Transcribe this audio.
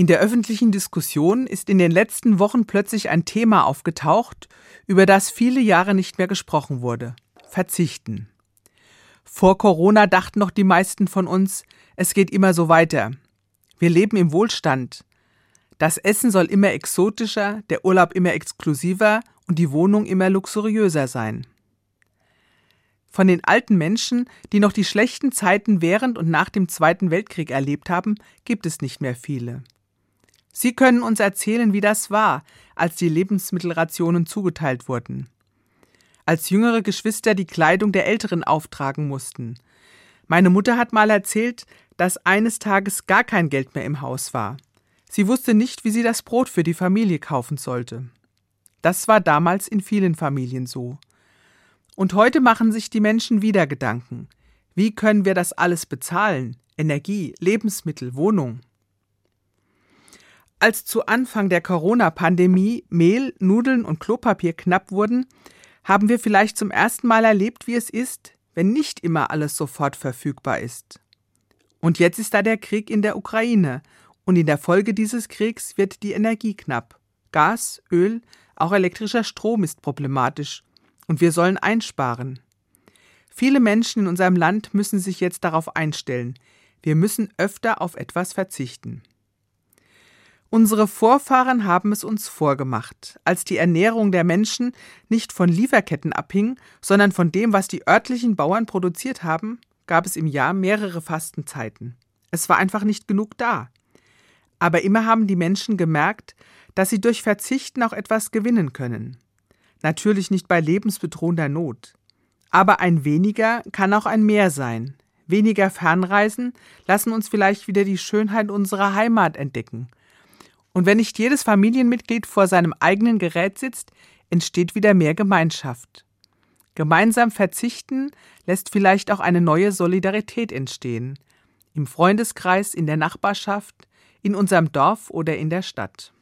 In der öffentlichen Diskussion ist in den letzten Wochen plötzlich ein Thema aufgetaucht, über das viele Jahre nicht mehr gesprochen wurde. Verzichten. Vor Corona dachten noch die meisten von uns, es geht immer so weiter. Wir leben im Wohlstand. Das Essen soll immer exotischer, der Urlaub immer exklusiver und die Wohnung immer luxuriöser sein. Von den alten Menschen, die noch die schlechten Zeiten während und nach dem Zweiten Weltkrieg erlebt haben, gibt es nicht mehr viele. Sie können uns erzählen, wie das war, als die Lebensmittelrationen zugeteilt wurden. Als jüngere Geschwister die Kleidung der Älteren auftragen mussten. Meine Mutter hat mal erzählt, dass eines Tages gar kein Geld mehr im Haus war. Sie wusste nicht, wie sie das Brot für die Familie kaufen sollte. Das war damals in vielen Familien so. Und heute machen sich die Menschen wieder Gedanken. Wie können wir das alles bezahlen? Energie, Lebensmittel, Wohnung. Als zu Anfang der Corona-Pandemie Mehl, Nudeln und Klopapier knapp wurden, haben wir vielleicht zum ersten Mal erlebt, wie es ist, wenn nicht immer alles sofort verfügbar ist. Und jetzt ist da der Krieg in der Ukraine, und in der Folge dieses Kriegs wird die Energie knapp. Gas, Öl, auch elektrischer Strom ist problematisch, und wir sollen einsparen. Viele Menschen in unserem Land müssen sich jetzt darauf einstellen. Wir müssen öfter auf etwas verzichten. Unsere Vorfahren haben es uns vorgemacht, als die Ernährung der Menschen nicht von Lieferketten abhing, sondern von dem, was die örtlichen Bauern produziert haben, gab es im Jahr mehrere Fastenzeiten. Es war einfach nicht genug da. Aber immer haben die Menschen gemerkt, dass sie durch Verzichten auch etwas gewinnen können. Natürlich nicht bei lebensbedrohender Not. Aber ein weniger kann auch ein mehr sein. Weniger Fernreisen lassen uns vielleicht wieder die Schönheit unserer Heimat entdecken und wenn nicht jedes Familienmitglied vor seinem eigenen Gerät sitzt, entsteht wieder mehr Gemeinschaft. Gemeinsam verzichten lässt vielleicht auch eine neue Solidarität entstehen. Im Freundeskreis, in der Nachbarschaft, in unserem Dorf oder in der Stadt.